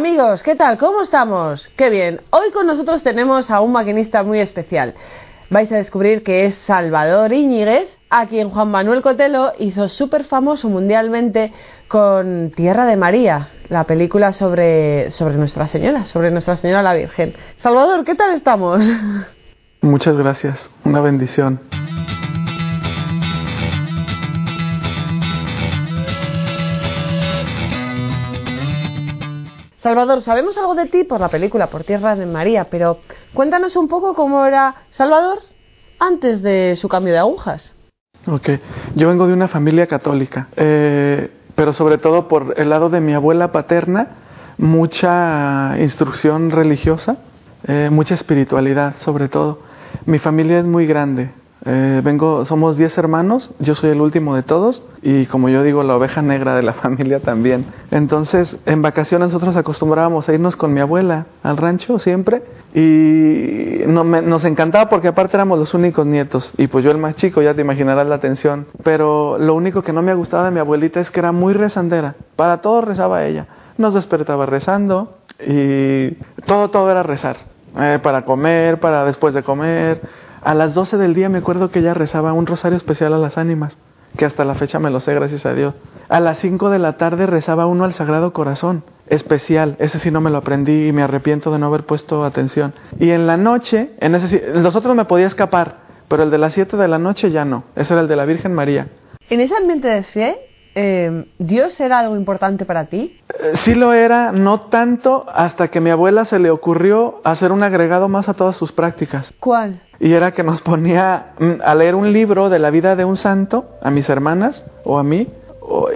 Amigos, ¿qué tal? ¿Cómo estamos? Qué bien. Hoy con nosotros tenemos a un maquinista muy especial. Vais a descubrir que es Salvador Iñiguez, a quien Juan Manuel Cotelo hizo súper famoso mundialmente con Tierra de María, la película sobre, sobre Nuestra Señora, sobre Nuestra Señora la Virgen. Salvador, ¿qué tal estamos? Muchas gracias, una bendición. Salvador, sabemos algo de ti por la película Por Tierra de María, pero cuéntanos un poco cómo era Salvador antes de su cambio de agujas. Ok, yo vengo de una familia católica, eh, pero sobre todo por el lado de mi abuela paterna, mucha instrucción religiosa, eh, mucha espiritualidad sobre todo. Mi familia es muy grande, eh, vengo, somos 10 hermanos, yo soy el último de todos y como yo digo, la oveja negra de la familia también. Entonces, en vacaciones nosotros acostumbrábamos a irnos con mi abuela al rancho siempre y nos encantaba porque aparte éramos los únicos nietos y pues yo el más chico, ya te imaginarás la atención. Pero lo único que no me gustaba de mi abuelita es que era muy rezandera, para todo rezaba ella. Nos despertaba rezando y todo, todo era rezar. Eh, para comer, para después de comer a las 12 del día me acuerdo que ella rezaba un rosario especial a las ánimas, que hasta la fecha me lo sé, gracias a Dios. A las 5 de la tarde rezaba uno al Sagrado Corazón, especial. Ese sí no me lo aprendí y me arrepiento de no haber puesto atención. Y en la noche, en ese los otros me podía escapar, pero el de las 7 de la noche ya no. Ese era el de la Virgen María. En ese ambiente de fe, eh, ¿Dios era algo importante para ti? Eh, sí lo era, no tanto hasta que a mi abuela se le ocurrió hacer un agregado más a todas sus prácticas. ¿Cuál? Y era que nos ponía mm, a leer un libro de la vida de un santo, a mis hermanas o a mí.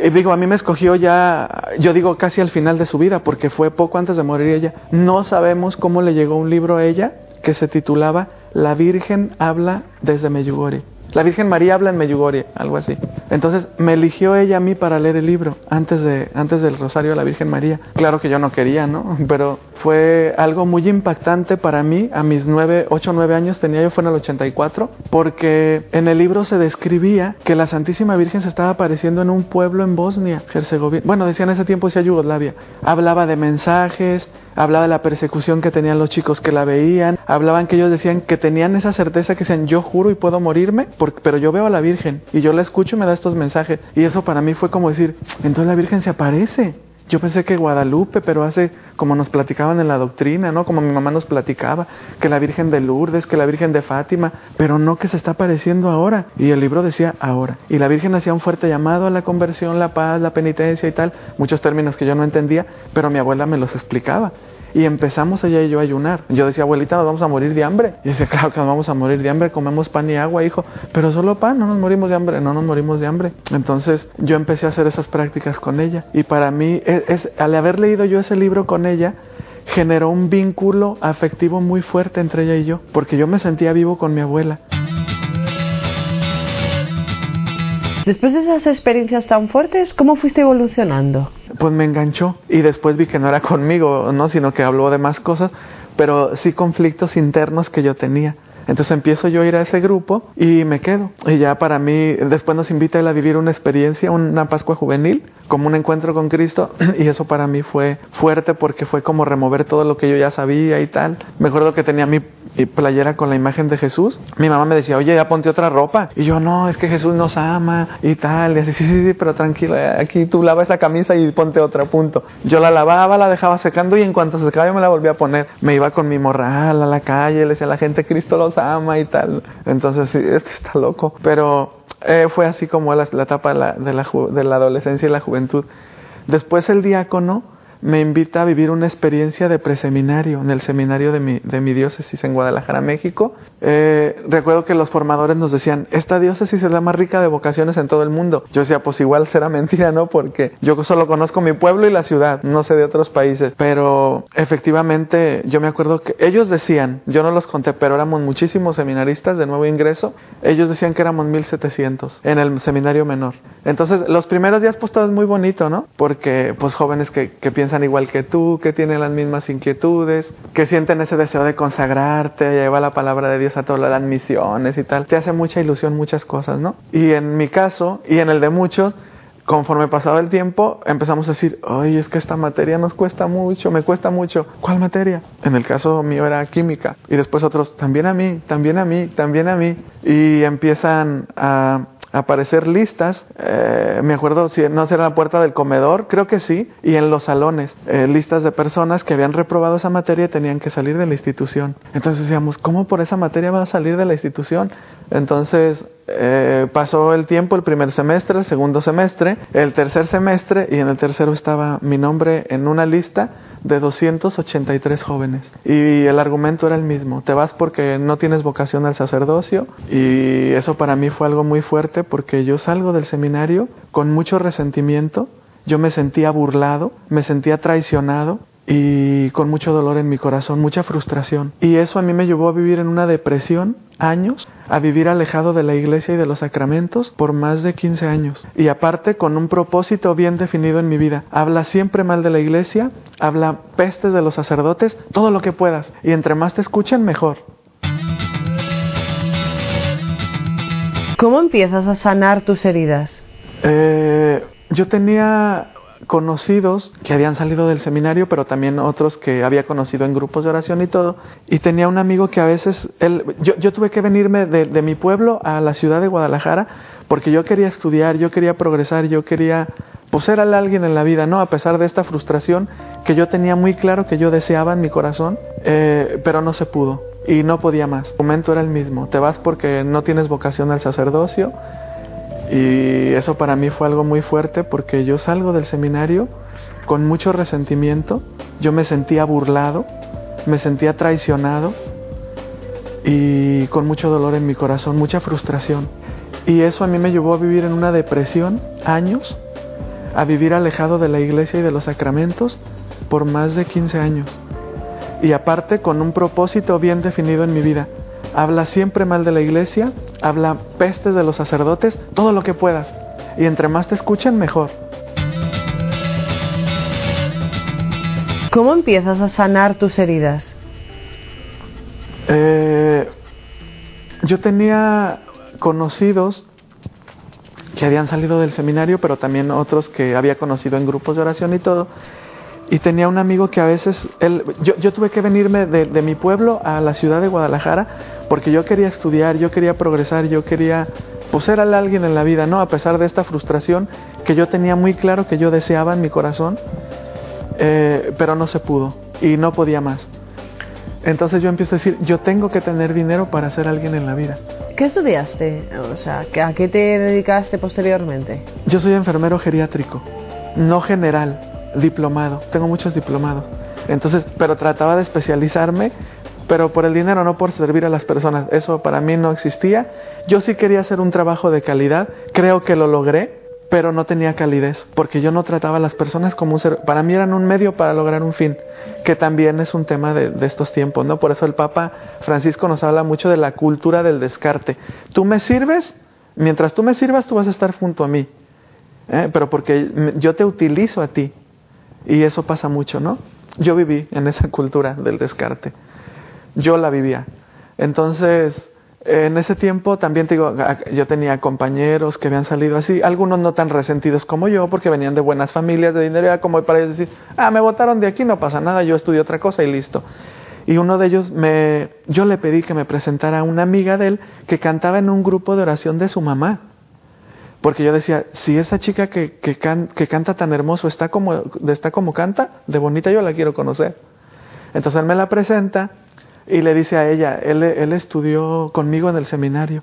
y digo, a mí me escogió ya, yo digo casi al final de su vida, porque fue poco antes de morir ella. No sabemos cómo le llegó un libro a ella que se titulaba La Virgen habla desde Meyugori. La Virgen María habla en Meyugori, algo así. Entonces me eligió ella a mí para leer el libro antes, de, antes del Rosario de la Virgen María. Claro que yo no quería, ¿no? Pero fue algo muy impactante para mí. A mis nueve, ocho, nueve años tenía yo, fue en el 84, porque en el libro se describía que la Santísima Virgen se estaba apareciendo en un pueblo en Bosnia, Herzegovina. Bueno, decían en ese tiempo decía Yugoslavia. Hablaba de mensajes, hablaba de la persecución que tenían los chicos que la veían, hablaban que ellos decían que tenían esa certeza que decían yo juro y puedo morirme, pero yo veo a la Virgen y yo la escucho y me da estos mensajes. Y eso para mí fue como decir, entonces la Virgen se aparece. Yo pensé que Guadalupe, pero hace como nos platicaban en la doctrina, ¿no? Como mi mamá nos platicaba, que la Virgen de Lourdes, que la Virgen de Fátima, pero no que se está apareciendo ahora. Y el libro decía ahora. Y la Virgen hacía un fuerte llamado a la conversión, la paz, la penitencia y tal, muchos términos que yo no entendía, pero mi abuela me los explicaba. Y empezamos ella y yo a ayunar. Yo decía, abuelita, nos vamos a morir de hambre. Y dice, claro que nos vamos a morir de hambre, comemos pan y agua, hijo. Pero solo pan, no nos morimos de hambre, no nos morimos de hambre. Entonces yo empecé a hacer esas prácticas con ella. Y para mí, e, al haber leído yo ese libro con ella, generó un vínculo afectivo muy fuerte entre ella y yo, porque yo me sentía vivo con mi abuela. Después de esas experiencias tan fuertes, ¿cómo fuiste evolucionando? Pues me enganchó y después vi que no era conmigo, no, sino que habló de más cosas, pero sí conflictos internos que yo tenía. Entonces empiezo yo a ir a ese grupo y me quedo. Y ya para mí, después nos invita él a vivir una experiencia, una Pascua juvenil, como un encuentro con Cristo. Y eso para mí fue fuerte porque fue como remover todo lo que yo ya sabía y tal. Me acuerdo que tenía mi playera con la imagen de Jesús. Mi mamá me decía, oye, ya ponte otra ropa. Y yo, no, es que Jesús nos ama y tal. Y así, sí, sí, sí, pero tranquila, aquí tú lava esa camisa y ponte otra, punto. Yo la lavaba, la dejaba secando y en cuanto se secaba yo me la volvía a poner. Me iba con mi morral a la calle, le decía a la gente, Cristo los ama y tal. Entonces, sí, este está loco. Pero eh, fue así como la, etapa de la, de, la, de la adolescencia y la juventud. Después el diácono me invita a vivir una experiencia de preseminario en el seminario de mi, de mi diócesis en Guadalajara, México. Eh, recuerdo que los formadores nos decían, esta diócesis es la más rica de vocaciones en todo el mundo. Yo decía, pues igual será mentira, ¿no? Porque yo solo conozco mi pueblo y la ciudad, no sé de otros países. Pero efectivamente, yo me acuerdo que ellos decían, yo no los conté, pero éramos muchísimos seminaristas de nuevo ingreso. Ellos decían que éramos 1700 en el seminario menor. Entonces, los primeros días, pues todo es muy bonito, ¿no? Porque, pues jóvenes que, que piensan igual que tú, que tienen las mismas inquietudes, que sienten ese deseo de consagrarte, llevar la palabra de Dios a todas las misiones y tal. Te hace mucha ilusión muchas cosas, ¿no? Y en mi caso, y en el de muchos, Conforme pasaba el tiempo, empezamos a decir, ay, es que esta materia nos cuesta mucho, me cuesta mucho. ¿Cuál materia? En el caso mío era química. Y después otros, también a mí, también a mí, también a mí. Y empiezan a aparecer listas, eh, me acuerdo si no será la puerta del comedor, creo que sí, y en los salones, eh, listas de personas que habían reprobado esa materia y tenían que salir de la institución. Entonces decíamos, ¿cómo por esa materia va a salir de la institución? Entonces eh, pasó el tiempo, el primer semestre, el segundo semestre, el tercer semestre y en el tercero estaba mi nombre en una lista de 283 jóvenes. Y el argumento era el mismo, te vas porque no tienes vocación al sacerdocio y eso para mí fue algo muy fuerte porque yo salgo del seminario con mucho resentimiento, yo me sentía burlado, me sentía traicionado y con mucho dolor en mi corazón, mucha frustración. Y eso a mí me llevó a vivir en una depresión años, a vivir alejado de la iglesia y de los sacramentos por más de 15 años. Y aparte con un propósito bien definido en mi vida. Habla siempre mal de la iglesia, habla pestes de los sacerdotes, todo lo que puedas. Y entre más te escuchen, mejor. ¿Cómo empiezas a sanar tus heridas? Eh, yo tenía conocidos que habían salido del seminario, pero también otros que había conocido en grupos de oración y todo. Y tenía un amigo que a veces, él, yo, yo tuve que venirme de, de, mi pueblo a la ciudad de Guadalajara porque yo quería estudiar, yo quería progresar, yo quería pues, ser alguien en la vida, ¿no? A pesar de esta frustración que yo tenía muy claro que yo deseaba en mi corazón, eh, pero no se pudo y no podía más. El momento era el mismo, te vas porque no tienes vocación al sacerdocio y eso para mí fue algo muy fuerte porque yo salgo del seminario con mucho resentimiento, yo me sentía burlado, me sentía traicionado y con mucho dolor en mi corazón, mucha frustración. Y eso a mí me llevó a vivir en una depresión años, a vivir alejado de la iglesia y de los sacramentos por más de 15 años. Y aparte con un propósito bien definido en mi vida, habla siempre mal de la iglesia, habla pestes de los sacerdotes, todo lo que puedas. Y entre más te escuchen, mejor. ¿Cómo empiezas a sanar tus heridas? Eh, yo tenía conocidos que habían salido del seminario, pero también otros que había conocido en grupos de oración y todo. Y tenía un amigo que a veces, él, yo, yo tuve que venirme de, de, mi pueblo a la ciudad de Guadalajara porque yo quería estudiar, yo quería progresar, yo quería pues ser alguien en la vida, ¿no? A pesar de esta frustración que yo tenía muy claro que yo deseaba en mi corazón, eh, pero no se pudo y no podía más. Entonces yo empiezo a decir, yo tengo que tener dinero para ser alguien en la vida. ¿Qué estudiaste? O sea, ¿a qué te dedicaste posteriormente? Yo soy enfermero geriátrico, no general diplomado, tengo muchos diplomados. Entonces, pero trataba de especializarme, pero por el dinero, no por servir a las personas. Eso para mí no existía. Yo sí quería hacer un trabajo de calidad, creo que lo logré, pero no tenía calidez, porque yo no trataba a las personas como un ser, para mí eran un medio para lograr un fin, que también es un tema de, estos tiempos, ¿no? Por eso el Papa Francisco nos habla mucho de la cultura del descarte. Tú me sirves, mientras tú me sirvas, tú vas a estar junto a mí, ¿eh? pero porque yo te utilizo a ti, y eso pasa mucho, ¿no? Yo viví en esa cultura del descarte. Yo la vivía. Entonces, en ese tiempo también te digo, yo tenía compañeros que habían salido así, algunos no tan resentidos como yo, porque venían de buenas familias, de dinero, era como para ellos decir, ah, me votaron de aquí, no pasa nada, yo estudié otra cosa y listo. Y uno de ellos me, yo le pedí que me presentara a una amiga de él que cantaba en un grupo de oración de su mamá. Porque yo decía, si esa chica que, que, can, que, canta tan hermoso está como, está como canta, de bonita yo la quiero conocer. Entonces él me la presenta y le dice a ella, él, él estudió conmigo en el seminario.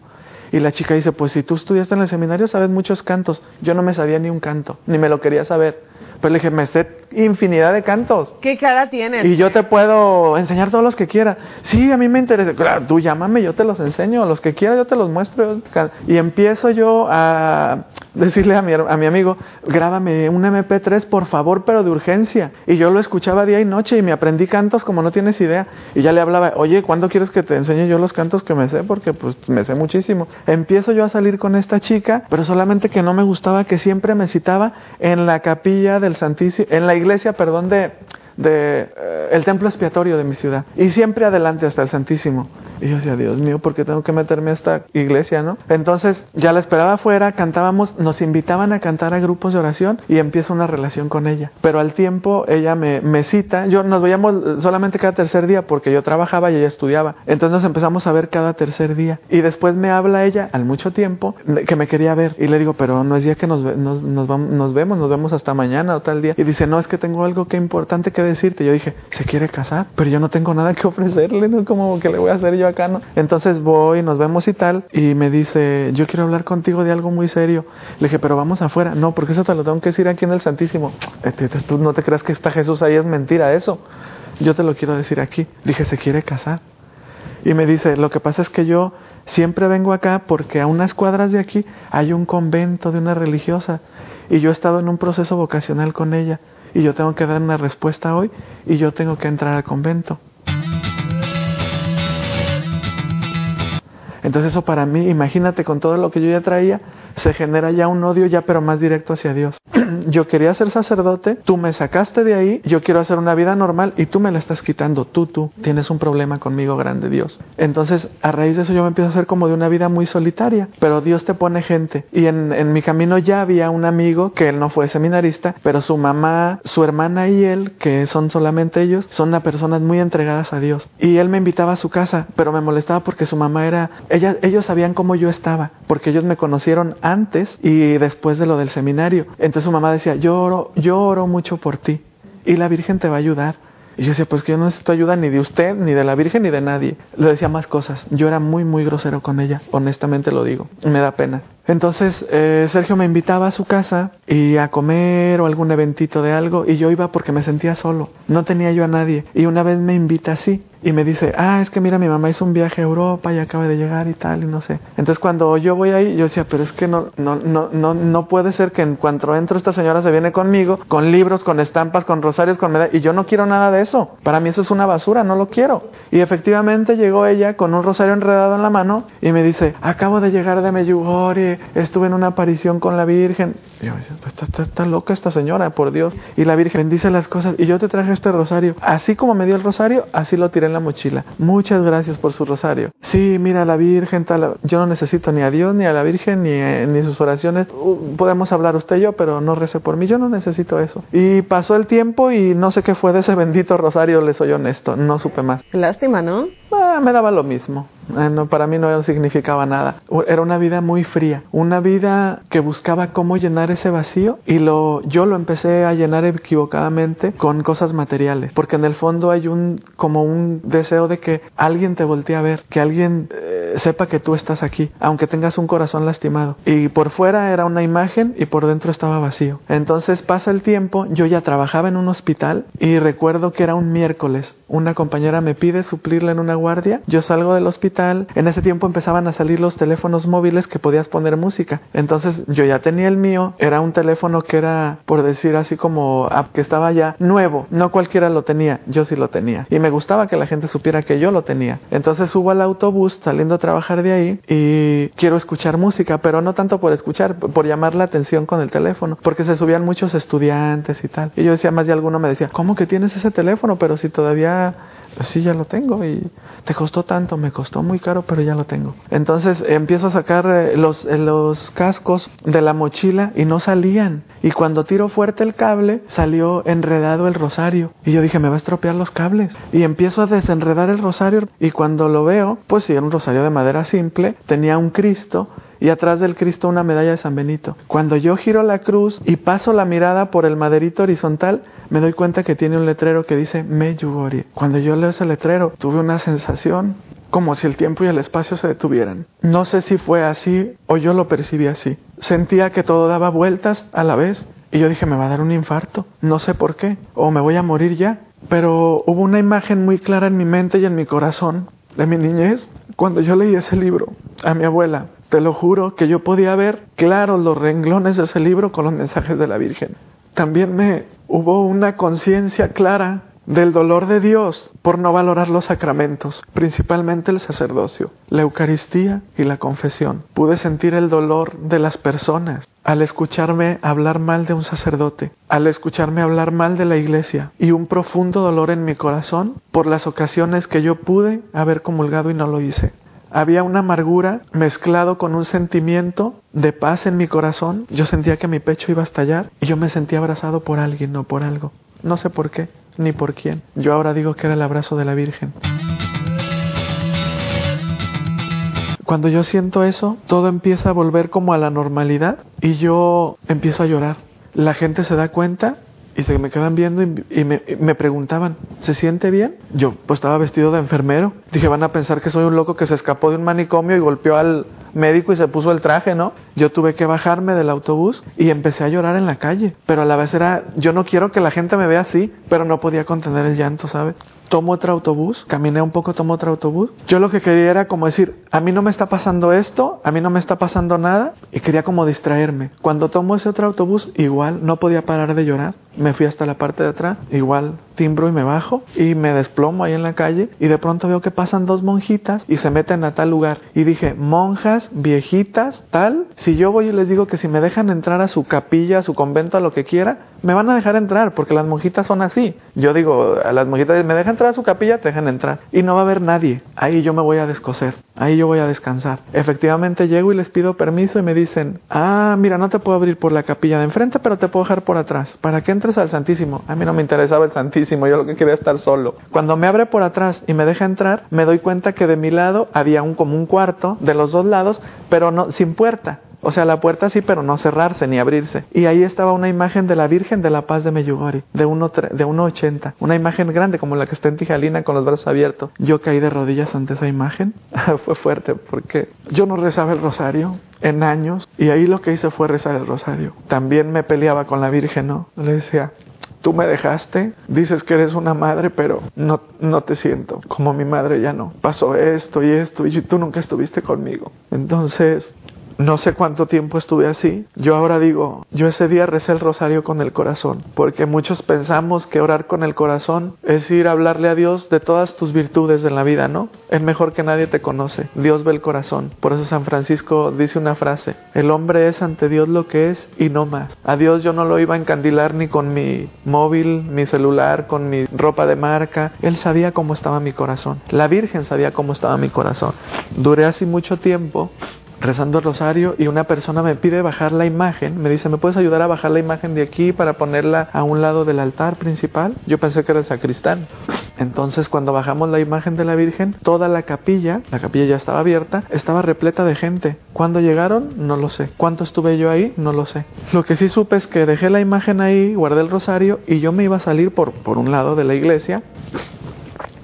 Y la chica dice, pues si tú estudiaste en el seminario sabes muchos cantos. Yo no me sabía ni un canto, ni me lo quería saber. Pues le dije, me sé infinidad de cantos. ¿Qué cara tienes? Y yo te puedo enseñar todos los que quiera. Sí, a mí me interesa. Claro, tú llámame, yo te los enseño. Los que quiera, yo te los muestro. Y empiezo yo a decirle a mi, a mi amigo, grábame un MP3, por favor, pero de urgencia. Y yo lo escuchaba día y noche y me aprendí cantos como no tienes idea. Y ya le hablaba, oye, ¿cuándo quieres que te enseñe yo los cantos que me sé? Porque pues me sé muchísimo. Empiezo yo a salir con esta chica, pero solamente que no me gustaba que siempre me citaba en la capilla del Santísimo, en la iglesia, perdón, de, de eh, el templo expiatorio de mi ciudad. Y siempre adelante hasta el Santísimo. Y yo decía, Dios mío, ¿por qué tengo que meterme a esta iglesia, no? Entonces ya la esperaba afuera, cantábamos, nos invitaban a cantar a grupos de oración y empiezo una relación con ella. Pero al tiempo ella me, me cita, yo nos veíamos solamente cada tercer día porque yo trabajaba y ella estudiaba. Entonces nos empezamos a ver cada tercer día. Y después me habla ella al mucho tiempo que me quería ver. Y le digo, pero no es día que nos, nos, vamos, nos vemos, nos vemos hasta mañana o tal día. Y dice, no, es que tengo algo que importante que decirte. Yo dije, ¿se quiere casar? Pero yo no tengo nada que ofrecerle, ¿no? Como que le voy a hacer yo Entonces voy, nos vemos y tal. Y me dice, yo quiero hablar contigo de algo muy serio. Le dije, pero vamos afuera. No, porque eso te lo tengo que decir aquí en el Santísimo. Este, tú no te creas que está Jesús ahí, es mentira eso. Yo te lo quiero decir aquí. Dije, ¿se quiere casar? Y me dice, lo que pasa es que yo siempre vengo acá porque a unas cuadras de aquí hay un convento de una religiosa y yo he estado en un proceso vocacional con ella y yo tengo que dar una respuesta hoy y yo tengo que entrar al convento. Entonces eso para mí, imagínate con todo lo que yo ya traía, se genera ya un odio ya pero más directo hacia Dios. Yo quería ser sacerdote, tú me sacaste de ahí, yo quiero hacer una vida normal y tú me la estás quitando, tú, tú, tienes un problema conmigo grande Dios. Entonces a raíz de eso yo me empiezo a hacer como de una vida muy solitaria, pero Dios te pone gente. Y en, en mi camino ya había un amigo que él no fue seminarista, pero su mamá, su hermana y él, que son solamente ellos, son una personas muy entregadas a Dios. Y él me invitaba a su casa, pero me molestaba porque su mamá era, ellos sabían cómo yo estaba, porque ellos me conocieron antes y después de lo del seminario. Entonces su mamá decía, yo oro, yo oro mucho por ti y la Virgen te va a ayudar. Y yo decía, pues que yo no necesito ayuda ni de usted, ni de la Virgen, ni de nadie. Le decía más cosas. Yo era muy, muy grosero con ella, honestamente lo digo. Me da pena. Entonces eh, Sergio me invitaba a su casa y a comer o algún eventito de algo y yo iba porque me sentía solo. No tenía yo a nadie. Y una vez me invita así y me dice, ah, es que mira, mi mamá hizo un viaje a Europa y acaba de llegar y tal, y no sé. Entonces cuando yo voy ahí, yo decía, pero es que no, no, no, no, no puede ser que en cuanto entro esta señora se viene conmigo, con libros, con estampas, con rosarios, con medallas, y yo no quiero nada de eso. Para mí eso es una basura, no lo quiero. Y efectivamente llegó ella con un rosario enredado en la mano y me dice, acabo de llegar de Medjugorje, estuve en una aparición con la Virgen. Y yo decía, está, está, está loca esta señora, por Dios. Y la Virgen bendice las cosas y yo te traje este rosario. Así como me dio el rosario, así lo tiré en la mochila. Muchas gracias por su rosario. Sí, mira, la Virgen, tal, yo no necesito ni a Dios, ni a la Virgen, ni, eh, ni sus oraciones. Uh, podemos hablar usted y yo, pero no rece por mí. Yo no necesito eso. Y pasó el tiempo y no sé qué fue de ese bendito rosario, le soy honesto. No supe más. Lástima, ¿no? Ah, me daba lo mismo. Eh, no, para mí no significaba nada. Era una vida muy fría, una vida que buscaba cómo llenar ese vacío y lo, yo lo empecé a llenar equivocadamente con cosas materiales, porque en el fondo hay un como un deseo de que alguien te voltee a ver, que alguien eh, sepa que tú estás aquí, aunque tengas un corazón lastimado. Y por fuera era una imagen y por dentro estaba vacío. Entonces pasa el tiempo, yo ya trabajaba en un hospital y recuerdo que era un miércoles. Una compañera me pide suplirle en una guardia, yo salgo del hospital, en ese tiempo empezaban a salir los teléfonos móviles que podías poner música. Entonces yo ya tenía el mío, era un teléfono que era, por decir así como, que estaba ya nuevo, no cualquiera lo tenía, yo sí lo tenía. Y me gustaba que la gente supiera que yo lo tenía. Entonces subo al autobús saliendo trabajar de ahí y quiero escuchar música, pero no tanto por escuchar, por llamar la atención con el teléfono, porque se subían muchos estudiantes y tal. Y yo decía, más de alguno me decía, ¿cómo que tienes ese teléfono? Pero si todavía sí, ya lo tengo y te costó tanto, me costó muy caro, pero ya lo tengo. Entonces empiezo a sacar eh, los, eh, los cascos de la mochila y no salían. Y cuando tiro fuerte el cable, salió enredado el rosario. Y yo dije, me va a estropear los cables. Y empiezo a desenredar el rosario y cuando lo veo, pues sí, era un rosario de madera simple, tenía un Cristo y atrás del Cristo una medalla de San Benito. Cuando yo giro la cruz y paso la mirada por el maderito horizontal, me doy cuenta que tiene un letrero que dice Meyugori. Cuando yo leo ese letrero, tuve una sensación como si el tiempo y el espacio se detuvieran. No sé si fue así o yo lo percibí así. Sentía que todo daba vueltas a la vez y yo dije, me va a dar un infarto. No sé por qué. O me voy a morir ya. Pero hubo una imagen muy clara en mi mente y en mi corazón de mi niñez cuando yo leí ese libro a mi abuela te lo juro que yo podía ver claro los renglones de ese libro con los mensajes de la Virgen. También me hubo una conciencia clara del dolor de Dios por no valorar los sacramentos, principalmente el sacerdocio, la Eucaristía y la confesión. Pude sentir el dolor de las personas al escucharme hablar mal de un sacerdote, al escucharme hablar mal de la iglesia y un profundo dolor en mi corazón por las ocasiones que yo pude haber comulgado y no lo hice. Había una amargura mezclado con un sentimiento de paz en mi corazón. Yo sentía que mi pecho iba a estallar y yo me sentía abrazado por alguien, no por algo. No sé por qué, ni por quién. Yo ahora digo que era el abrazo de la Virgen. Cuando yo siento eso, todo empieza a volver como a la normalidad y yo empiezo a llorar. La gente se da cuenta y se me quedan viendo y, me, me, preguntaban, ¿se siente bien? Yo pues estaba vestido de enfermero. Dije, van a pensar que soy un loco que se escapó de un manicomio y golpeó al médico y se puso el traje, ¿no? Yo tuve que bajarme del autobús y empecé a llorar en la calle. Pero a la vez era, yo no quiero que la gente me vea así, pero no podía contener el llanto, ¿sabes? Tomo otro autobús, caminé un poco, tomo otro autobús. Yo lo que quería era como decir, a mí no me está pasando esto, a mí no me está pasando nada, y quería como distraerme. Cuando tomo ese otro autobús, igual no podía parar de llorar. Me fui hasta la parte de atrás, igual timbro y me bajo y me desplomo ahí en la calle y de pronto veo que pasan dos monjitas y se meten a tal lugar. Y dije, monjas, viejitas, tal, si yo voy y les digo que si me dejan entrar a su capilla, a su convento, a lo que quiera, me van a dejar entrar porque las monjitas son así. Yo digo, a las monjitas, me dejan entrar su capilla, te dejan entrar. Y no va a haber nadie. Ahí yo me voy a descoser. Ahí yo voy a descansar. Efectivamente llego y les pido permiso y me dicen, ah, mira, no te puedo abrir por la capilla de enfrente, pero te puedo dejar por atrás. Para que entres al Santísimo. A mí no me interesaba el Santísimo, yo lo que quería estar solo. Cuando me abre por atrás y me deja entrar, me doy cuenta que de mi lado había un como un cuarto de los dos lados, pero no sin puerta. O sea, la puerta sí, pero no cerrarse ni abrirse. Y ahí estaba una imagen de la Virgen de la Paz de Meyugori, de 1,80. De una imagen grande como la que está en Tijalina con los brazos abiertos. Yo caí de rodillas ante esa imagen. fue fuerte porque yo no rezaba el rosario en años y ahí lo que hice fue rezar el rosario. También me peleaba con la Virgen, ¿no? Le decía, tú me dejaste, dices que eres una madre, pero no, no te siento como mi madre ya no. Pasó esto y esto y tú nunca estuviste conmigo. Entonces, no sé cuánto tiempo estuve así. Yo ahora digo, yo ese día recé el rosario con el corazón, porque muchos pensamos que orar con el corazón es ir a hablarle a Dios de todas tus virtudes en la vida, ¿no? Es mejor que nadie te conoce. Dios ve el corazón. Por eso San Francisco dice una frase, el hombre es ante Dios lo que es y no más. A Dios yo no lo iba a encandilar ni con mi móvil, mi celular, con mi ropa de marca. Él sabía cómo estaba mi corazón. La Virgen sabía cómo estaba mi corazón. Duré así mucho tiempo rezando el rosario y una persona me pide bajar la imagen, me dice, ¿me puedes ayudar a bajar la imagen de aquí para ponerla a un lado del altar principal? Yo pensé que era el sacristán. Entonces cuando bajamos la imagen de la Virgen, toda la capilla, la capilla ya estaba abierta, estaba repleta de gente. ¿Cuándo llegaron? No lo sé. ¿Cuánto estuve yo ahí? No lo sé. Lo que sí supe es que dejé la imagen ahí, guardé el rosario y yo me iba a salir por, por un lado de la iglesia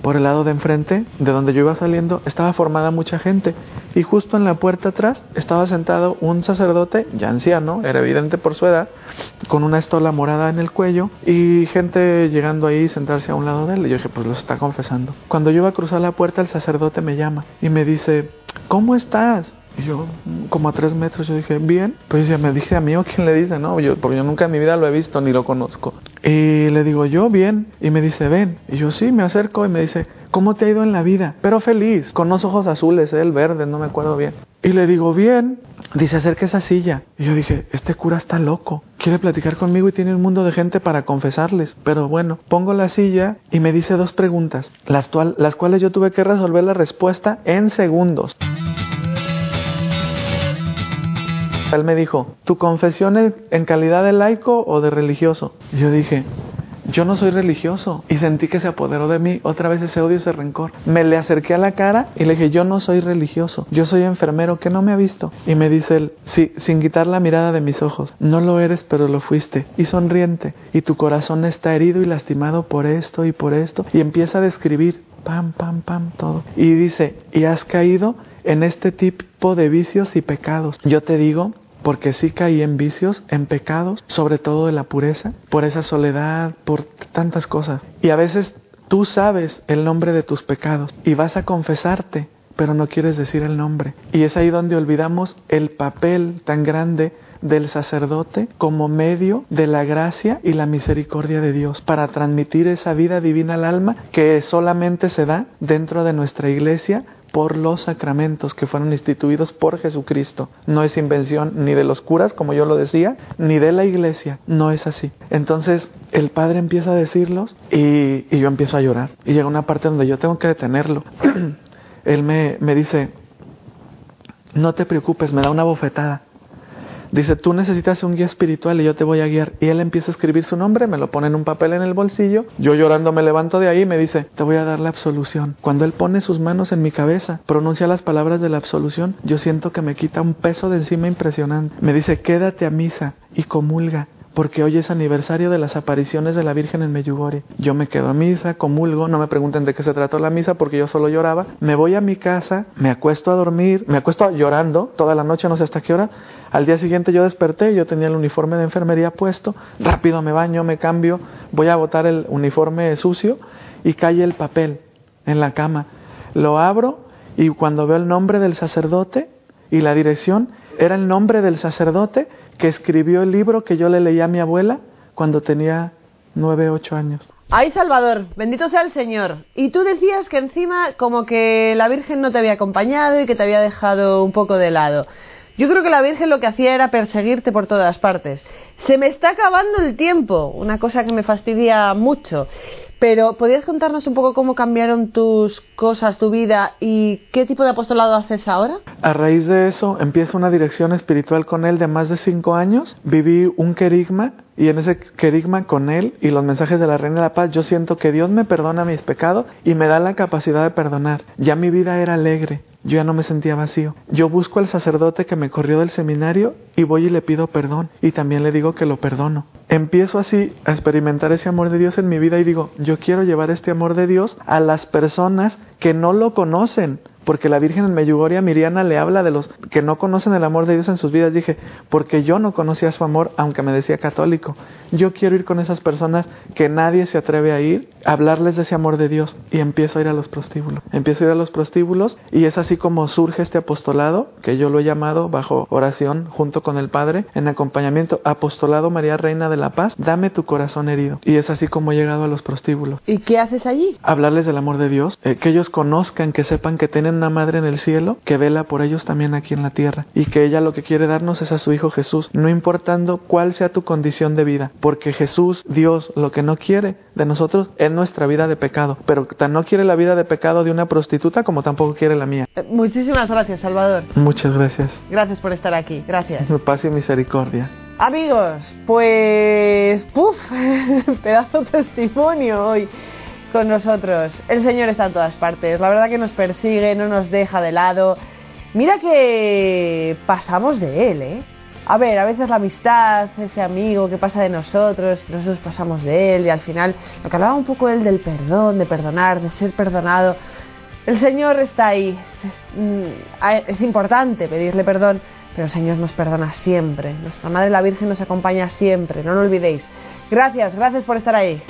por el lado de enfrente, de donde yo iba saliendo, estaba formada mucha gente y justo en la puerta atrás estaba sentado un sacerdote, ya anciano, era evidente por su edad, con una estola morada en el cuello y gente llegando ahí sentarse a un lado de él. Y yo dije, pues lo está confesando. Cuando yo iba a cruzar la puerta, el sacerdote me llama y me dice, ¿cómo estás? Y yo, como a tres metros, yo dije, bien. Pues ya me dije a mí o quién le dice, ¿no? Porque yo nunca en mi vida lo he visto ni lo conozco. Y le digo, yo, bien. Y me dice, ven. Y yo, sí, me acerco y me dice, ¿cómo te ha ido en la vida? Pero feliz, con los ojos azules, el verde, no me acuerdo bien. Y le digo, bien. Dice, acerca esa silla. Y yo dije, este cura está loco. Quiere platicar conmigo y tiene un mundo de gente para confesarles. Pero bueno, pongo la silla y me dice dos preguntas, las, las cuales yo tuve que resolver la respuesta en segundos. Él me dijo, ¿tu confesión es en calidad de laico o de religioso? Y yo dije, yo no soy religioso. Y sentí que se apoderó de mí otra vez ese odio, ese rencor. Me le acerqué a la cara y le dije, yo no soy religioso. Yo soy enfermero que no me ha visto. Y me dice él, sí, sin quitar la mirada de mis ojos. No lo eres, pero lo fuiste. Y sonriente. Y tu corazón está herido y lastimado por esto y por esto. Y empieza a describir, pam, pam, pam, todo. Y dice, y has caído en este tipo de vicios y pecados. Yo te digo, porque sí caí en vicios, en pecados, sobre todo de la pureza, por esa soledad, por tantas cosas. Y a veces tú sabes el nombre de tus pecados y vas a confesarte, pero no quieres decir el nombre. Y es ahí donde olvidamos el papel tan grande del sacerdote como medio de la gracia y la misericordia de Dios para transmitir esa vida divina al alma que solamente se da dentro de nuestra iglesia por los sacramentos que fueron instituidos por Jesucristo. No es invención ni de los curas, como yo lo decía, ni de la iglesia. No es así. Entonces el Padre empieza a decirlos y, yo empiezo a llorar. Y llega una parte donde yo tengo que detenerlo. Él me, me dice, no te preocupes, me da una bofetada. Dice, tú necesitas un guía espiritual y yo te voy a guiar. Y él empieza a escribir su nombre, me lo pone en un papel en el bolsillo. Yo llorando me levanto de ahí y me dice, te voy a dar la absolución. Cuando él pone sus manos en mi cabeza, pronuncia las palabras de la absolución, yo siento que me quita un peso de encima impresionante. Me dice, quédate a misa y comulga porque hoy es aniversario de las apariciones de la Virgen en Meyugori. Yo me quedo a misa, comulgo, no me pregunten de qué se trató la misa porque yo solo lloraba. Me voy a mi casa, me acuesto a dormir, me acuesto llorando toda la noche, no sé hasta qué hora. Al día siguiente yo desperté, yo tenía el uniforme de enfermería puesto, rápido me baño, me cambio, voy a botar el uniforme sucio y cae el papel en la cama. Lo abro y cuando veo el nombre del sacerdote y la dirección, era el nombre del sacerdote que escribió el libro que yo le leí a mi abuela cuando tenía nueve, ocho años. Ay, Salvador, bendito sea el Señor. Y tú decías que encima como que la Virgen no te había acompañado y que te había dejado un poco de lado. Yo creo que la Virgen lo que hacía era perseguirte por todas partes. Se me está acabando el tiempo, una cosa que me fastidia mucho. Pero, ¿podrías contarnos un poco cómo cambiaron tus cosas, tu vida y qué tipo de apostolado haces ahora? A raíz de eso, empiezo una dirección espiritual con él de más de cinco años. Viví un querigma y en ese querigma con él y los mensajes de la Reina de la Paz, yo siento que Dios me perdona mis pecados y me da la capacidad de perdonar. Ya mi vida era alegre, yo ya no me sentía vacío. Yo busco al sacerdote que me corrió del seminario y voy y le pido perdón y también le digo que lo perdono. Empiezo así a experimentar ese amor de Dios en mi vida y digo, yo quiero llevar este amor de Dios a las personas que no lo conocen porque la Virgen en Meyugoria Miriana le habla de los que no conocen el amor de Dios en sus vidas. Dije, porque yo no conocía su amor, aunque me decía católico. Yo quiero ir con esas personas que nadie se atreve a ir, hablarles de ese amor de Dios y empiezo a ir a los prostíbulos. Empiezo a ir a los prostíbulos y es así como surge este apostolado, que yo lo he llamado bajo oración junto con el Padre, en acompañamiento, apostolado María Reina de la Paz, dame tu corazón herido. Y es así como he llegado a los prostíbulos. ¿Y qué haces allí? Hablarles del amor de Dios, eh, que ellos conozcan, que sepan que tienen una madre en el cielo que vela por ellos también aquí en la tierra y que ella lo que quiere darnos es a su Hijo Jesús, no importando cuál sea tu condición de vida, porque Jesús, Dios, lo que no quiere de nosotros es nuestra vida de pecado, pero tan no quiere la vida de pecado de una prostituta como tampoco quiere la mía. Eh, muchísimas gracias, Salvador. Muchas gracias. Gracias por estar aquí, gracias. Paz y misericordia. Amigos, pues, puf, pedazo testimonio hoy con nosotros. El Señor está en todas partes. La verdad que nos persigue, no nos deja de lado. Mira que pasamos de Él, ¿eh? A ver, a veces la amistad, ese amigo que pasa de nosotros, nosotros pasamos de Él y al final, lo que hablaba un poco Él del perdón, de perdonar, de ser perdonado. El Señor está ahí. Es, mm, es importante pedirle perdón, pero el Señor nos perdona siempre. Nuestra Madre la Virgen nos acompaña siempre, no lo olvidéis. Gracias, gracias por estar ahí.